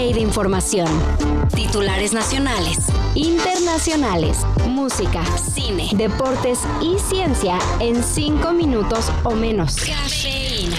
de información. Titulares nacionales, internacionales, música, cine, deportes y ciencia en 5 minutos o menos. Cafeína.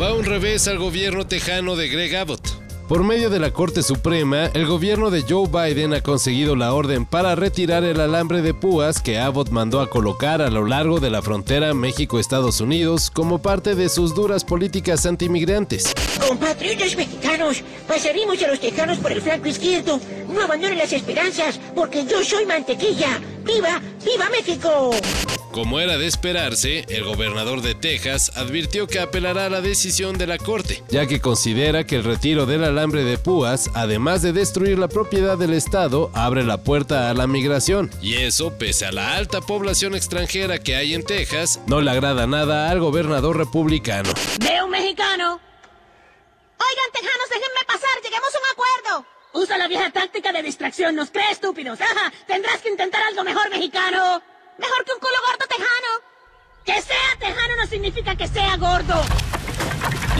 Va un revés al gobierno tejano de Greg Abbott. Por medio de la Corte Suprema, el gobierno de Joe Biden ha conseguido la orden para retirar el alambre de púas que Abbott mandó a colocar a lo largo de la frontera México-Estados Unidos como parte de sus duras políticas antimigrantes. Compatriotas mexicanos, pasaremos a los tejanos por el flanco izquierdo. No abandonen las esperanzas, porque yo soy mantequilla. ¡Viva, viva México! Como era de esperarse, el gobernador de Texas advirtió que apelará a la decisión de la Corte, ya que considera que el retiro del alambre de púas, además de destruir la propiedad del Estado, abre la puerta a la migración. Y eso, pese a la alta población extranjera que hay en Texas, no le agrada nada al gobernador republicano. ¡Veo un mexicano! Oigan, tejanos, déjenme pasar, lleguemos a un acuerdo. Usa la vieja táctica de distracción, nos cree estúpidos. Tendrás que intentar algo mejor, mexicano. Mejor que un culo gordo tejano. Que sea tejano no significa que sea gordo.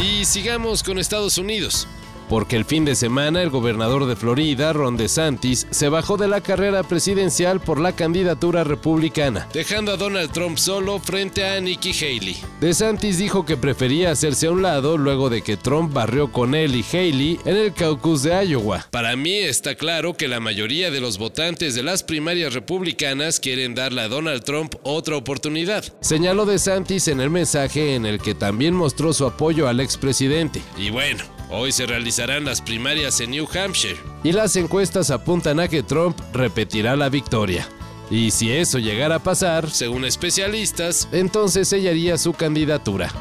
Y sigamos con Estados Unidos porque el fin de semana el gobernador de Florida, Ron DeSantis, se bajó de la carrera presidencial por la candidatura republicana, dejando a Donald Trump solo frente a Nikki Haley. DeSantis dijo que prefería hacerse a un lado luego de que Trump barrió con él y Haley en el caucus de Iowa. Para mí está claro que la mayoría de los votantes de las primarias republicanas quieren darle a Donald Trump otra oportunidad, señaló DeSantis en el mensaje en el que también mostró su apoyo al expresidente. Y bueno, Hoy se realizarán las primarias en New Hampshire y las encuestas apuntan a que Trump repetirá la victoria. Y si eso llegara a pasar, según especialistas, entonces sellaría su candidatura.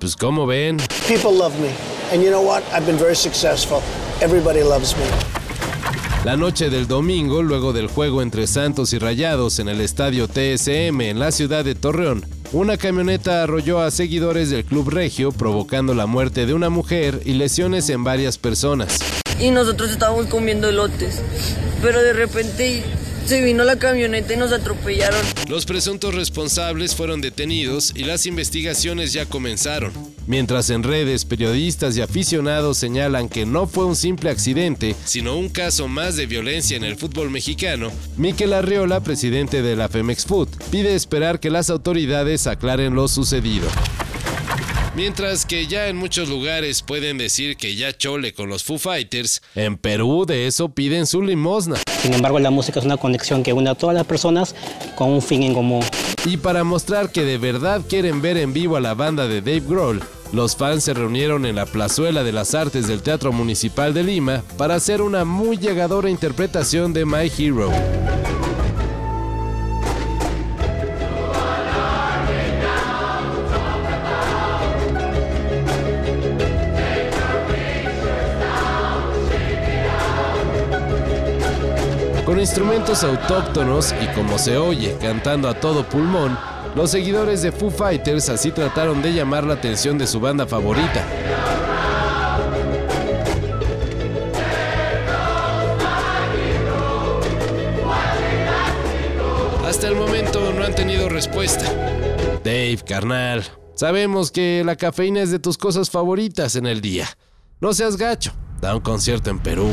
Pues como ven, People love me. And you know what? I've been very successful. Everybody loves me. La noche del domingo, luego del juego entre Santos y Rayados en el estadio TSM en la ciudad de Torreón, una camioneta arrolló a seguidores del Club Regio, provocando la muerte de una mujer y lesiones en varias personas. Y nosotros estábamos comiendo elotes, pero de repente se vino la camioneta y nos atropellaron. Los presuntos responsables fueron detenidos y las investigaciones ya comenzaron. Mientras en redes periodistas y aficionados señalan que no fue un simple accidente, sino un caso más de violencia en el fútbol mexicano, Miquel Arriola, presidente de la Femex Food, pide esperar que las autoridades aclaren lo sucedido. Mientras que ya en muchos lugares pueden decir que ya chole con los Foo Fighters, en Perú de eso piden su limosna. Sin embargo, la música es una conexión que une a todas las personas con un fin en común. Y para mostrar que de verdad quieren ver en vivo a la banda de Dave Grohl, los fans se reunieron en la Plazuela de las Artes del Teatro Municipal de Lima para hacer una muy llegadora interpretación de My Hero. Con instrumentos autóctonos y como se oye, cantando a todo pulmón, los seguidores de Foo Fighters así trataron de llamar la atención de su banda favorita. Hasta el momento no han tenido respuesta. Dave, carnal, sabemos que la cafeína es de tus cosas favoritas en el día. No seas gacho, da un concierto en Perú.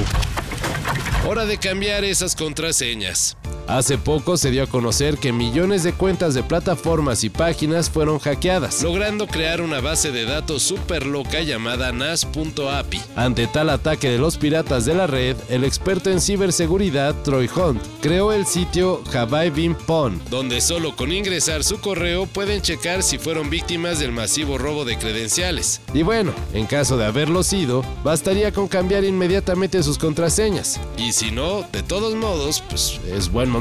Hora de cambiar esas contraseñas. Hace poco se dio a conocer que millones de cuentas de plataformas y páginas fueron hackeadas, logrando crear una base de datos súper loca llamada NAS.API. Ante tal ataque de los piratas de la red, el experto en ciberseguridad Troy Hunt creó el sitio I Pwn, donde solo con ingresar su correo pueden checar si fueron víctimas del masivo robo de credenciales. Y bueno, en caso de haberlo sido, bastaría con cambiar inmediatamente sus contraseñas. Y si no, de todos modos, pues es buen